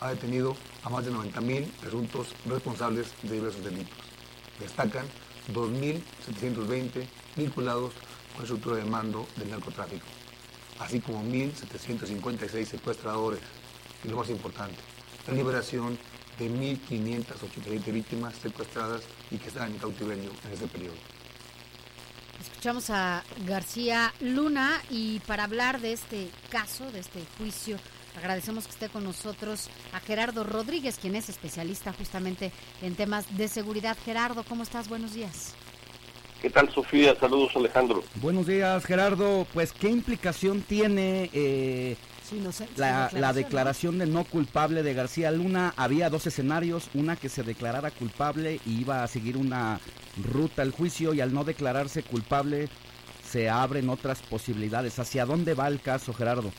ha detenido a más de 90.000 presuntos responsables de diversos delitos. Destacan 2.720 vinculados con la estructura de mando del narcotráfico, así como 1.756 secuestradores y lo más importante, la liberación de 1.587 víctimas secuestradas y que están en cautiverio en este periodo. Escuchamos a García Luna y para hablar de este caso, de este juicio, agradecemos que esté con nosotros a Gerardo Rodríguez, quien es especialista justamente en temas de seguridad. Gerardo, ¿cómo estás? Buenos días. ¿Qué tal, Sofía? Saludos, Alejandro. Buenos días, Gerardo. Pues, ¿qué implicación tiene eh, la, la, declaración de no culpable de García Luna? Había dos escenarios, una que se declarara culpable y iba a seguir una ruta al juicio y al no declararse culpable se abren otras posibilidades. ¿Hacia dónde va el caso, Gerardo?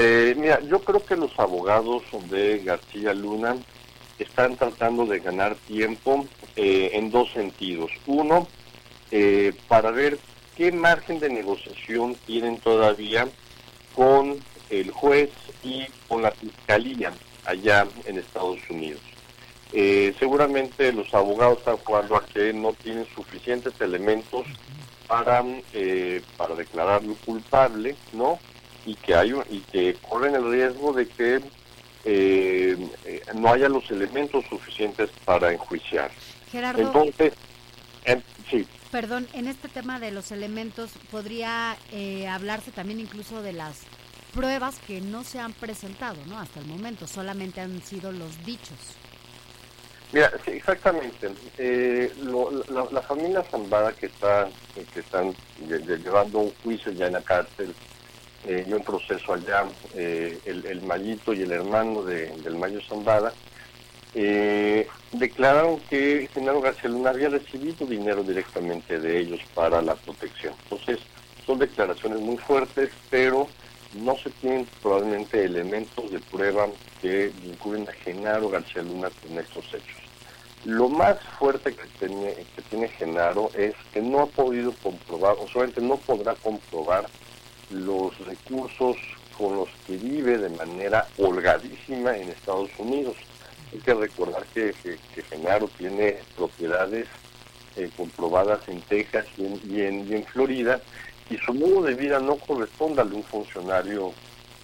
Eh, mira, yo creo que los abogados de García Luna están tratando de ganar tiempo eh, en dos sentidos. Uno, eh, para ver qué margen de negociación tienen todavía con el juez y con la fiscalía allá en Estados Unidos. seguramente los abogados están jugando a que no tienen suficientes elementos para, para declararlo culpable, ¿no? Y que hay y que corren el riesgo de que eh, eh, no haya los elementos suficientes para enjuiciar. Gerardo, Entonces, sí. Perdón, en este tema de los elementos podría eh, hablarse también incluso de las pruebas que no se han presentado, ¿no? Hasta el momento, solamente han sido los dichos. Mira, sí, exactamente. la, familia Zambada que está que están llevando un juicio ya en la cárcel eh, y un proceso allá, eh, el, el, Mayito y el hermano de, del Mayo Zambada, eh, declararon que Genaro García Luna había recibido dinero directamente de ellos para la protección. Entonces, son declaraciones muy fuertes, pero no se tienen probablemente elementos de prueba que vinculen a Genaro García Luna con estos hechos. Lo más fuerte que tiene, que tiene Genaro es que no ha podido comprobar, o solamente no podrá comprobar los recursos con los que vive de manera holgadísima en Estados Unidos. Hay que recordar que, que, Genaro tiene propiedades eh, comprobadas en Texas y en, Florida y su modo de vida no corresponde al de un funcionario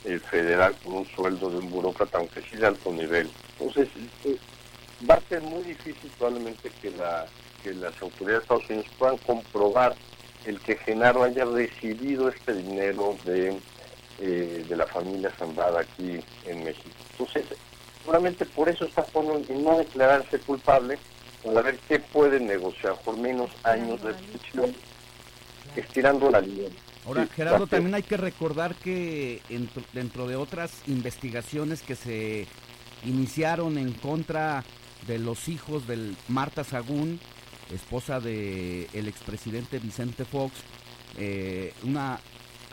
eh, federal con un sueldo de un burócrata, aunque sí de alto nivel. Entonces, eh, va a ser muy difícil probablemente que, la, que las autoridades de Estados Unidos puedan comprobar el que Genaro haya recibido este dinero de, eh, de la familia Zambada aquí en México. Entonces, seguramente por eso está en no declararse culpable, para ver qué puede negociar por menos años de prisión, estirando la línea. Ahora, Gerardo, también hay que recordar que dentro de otras investigaciones que se iniciaron en contra de los hijos del Marta Sagún, esposa del el expresidente Vicente Fox, eh,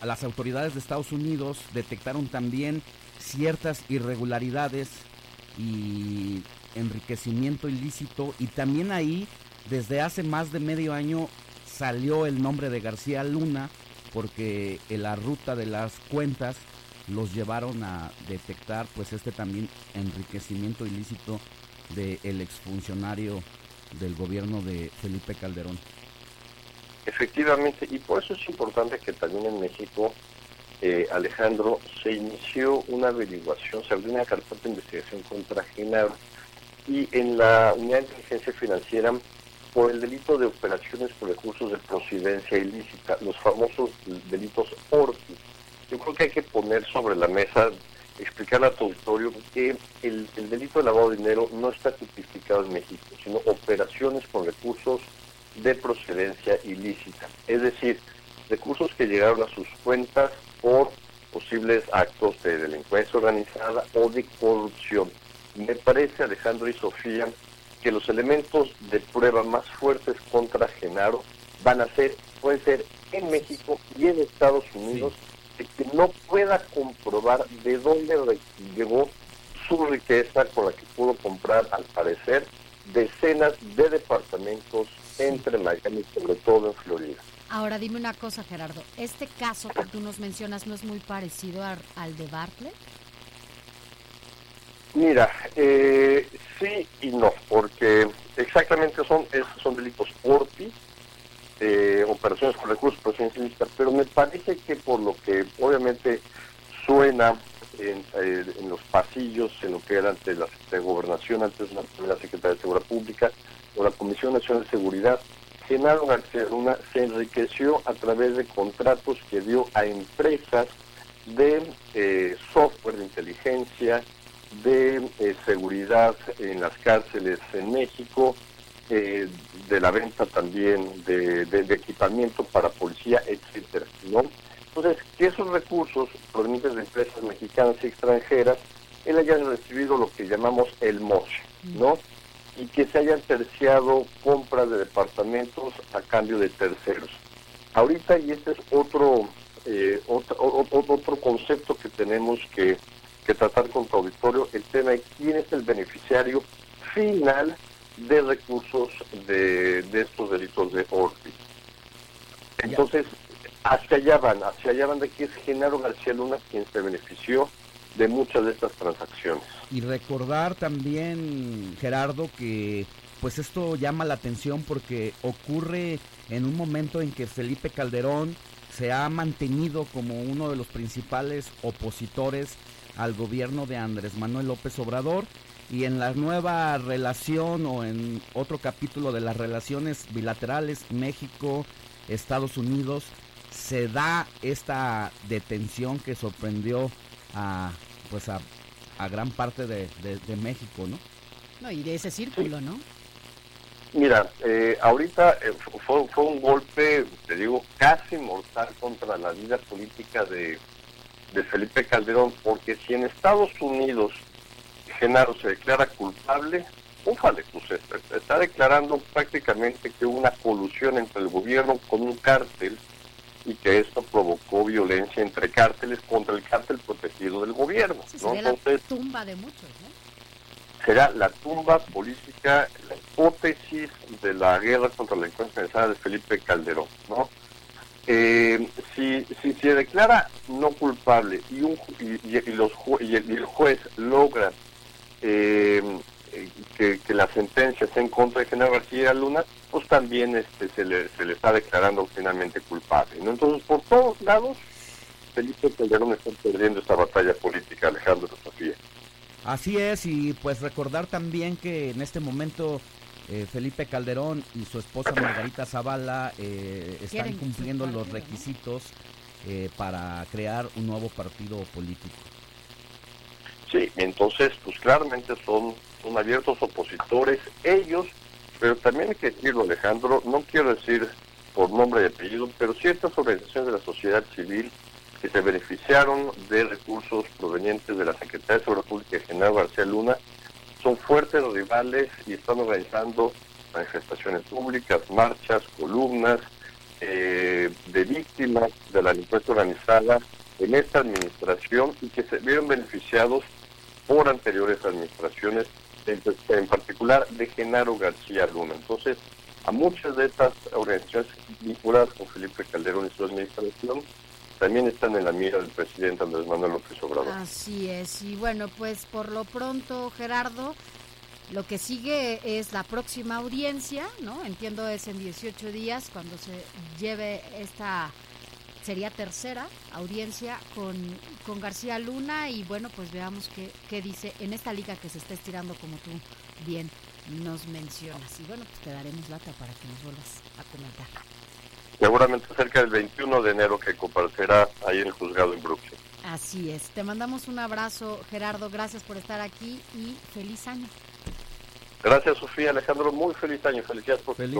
las autoridades de Estados Unidos detectaron también ciertas irregularidades y enriquecimiento ilícito y también ahí desde hace más de medio año salió el nombre de García Luna porque en la ruta de las cuentas los llevaron a detectar pues este también enriquecimiento ilícito del el exfuncionario del gobierno de Felipe Calderón. Efectivamente, y por eso es importante que también en México, eh, Alejandro, se inició una averiguación, se abrió una carpeta de investigación contra Genaro y en la unidad de inteligencia financiera por el delito de operaciones por recursos de procedencia ilícita, los famosos delitos ORTI. Yo creo que hay que poner sobre la mesa explicarle a tu auditorio que el, delito de lavado de dinero no está tipificado en México, sino operaciones con recursos de procedencia ilícita. Es decir, recursos que llegaron a sus cuentas por posibles actos de delincuencia organizada o de corrupción. Me parece, Alejandro y Sofía, que los elementos de prueba más fuertes contra Genaro van a ser, pueden ser en México y en Estados Unidos, que no pueda comprobar de dónde llegó su riqueza con la que pudo comprar, al parecer, decenas de departamentos entre Miami y sobre todo en Florida. Ahora dime una cosa, Gerardo. ¿Este caso que tú nos mencionas no es muy parecido al de Bartlett? Mira, eh, sí y no, porque exactamente son, son delitos ORPI, eh, operaciones con recursos, presidencialistas, pero me parece que por lo que obviamente suena en, eh, los pasillos, en lo que era ante la de Gobernación, antes la Secretaría de Seguridad Pública, o la Comisión Nacional de Seguridad, Genaro García Luna se enriqueció a través de contratos que dio a empresas de eh, software de inteligencia, de eh, seguridad en las cárceles en México, eh, de la venta también de, equipamiento para policía, etcétera, ¿no? Entonces, que esos recursos provenientes de empresas mexicanas y extranjeras, él haya recibido lo que llamamos el MOSH, ¿no? Y que se hayan terciado compras de departamentos a cambio de terceros. Ahorita, y este es otro, eh, otro, otro concepto que tenemos que que tratar con tu auditorio el tema de quién es el beneficiario final de recursos de, estos delitos de Orpi. Entonces, hacia allá van, hacia allá van de que es Genaro García Luna quien se benefició de muchas de estas transacciones. Y recordar también, Gerardo, que pues esto llama la atención porque ocurre en un momento en que Felipe Calderón se ha mantenido como uno de los principales opositores al gobierno de Andrés Manuel López Obrador y en la nueva relación o en otro capítulo de las relaciones bilaterales México-Estados Unidos se da esta detención que sorprendió a pues a, gran parte de, México, ¿no? No, y de ese círculo, ¿no? Mira, eh, ahorita eh, fue, fue, un golpe, te digo, casi mortal contra la vida política de, de Felipe Calderón, porque si en Estados Unidos Genaro se declara culpable, úfale, pues está, declarando prácticamente que hubo una colusión entre el gobierno con un cártel y que esto provocó violencia entre cárteles contra el cártel protegido del gobierno. la tumba de muchos, ¿no? Será la tumba política, la hipótesis de la guerra contra la delincuencia de Felipe Calderón, ¿no? Eh, si, si se declara no culpable y, un, y, los y, el, juez logra eh, que, la sentencia esté en contra de General García Luna, pues también este, se, le, se le está declarando finalmente culpable. ¿no? Entonces, por todos lados, Felipe Calderón está perdiendo esta batalla política, Alejandro Sofía. Así es, y pues recordar también que en este momento eh, Felipe Calderón y su esposa Margarita Zavala eh, están cumpliendo los requisitos eh, para crear un nuevo partido político. Sí, entonces, pues claramente son, son abiertos opositores ellos, pero también hay que decirlo, Alejandro, no quiero decir por nombre y apellido, pero ciertas organizaciones de la sociedad civil que se beneficiaron de recursos provenientes de la Secretaría de Seguridad Pública General García Luna son fuertes rivales y están organizando manifestaciones públicas, marchas, columnas eh, de víctimas de la delincuencia organizada en esta administración y que se vieron beneficiados por anteriores administraciones, en, particular de Genaro García Luna. Entonces, a muchas de estas organizaciones vinculadas con Felipe Calderón y su administración también están en la mira del presidente Andrés Manuel López Obrador. Así es, y bueno, pues por lo pronto, Gerardo, lo que sigue es la próxima audiencia, ¿no? Entiendo es en 18 días cuando se lleve esta, sería tercera audiencia con, con García Luna y bueno, pues veamos qué, qué dice en esta liga que se está estirando como tú bien nos mencionas. Y bueno, pues te daremos lata para que nos vuelvas a comentar seguramente cerca del 21 de enero que comparecerá ahí en el juzgado en Brooklyn. Así es. Te mandamos un abrazo, Gerardo. Gracias por estar aquí y feliz año. Gracias, Sofía. Alejandro, muy feliz año. Felicidades por feliz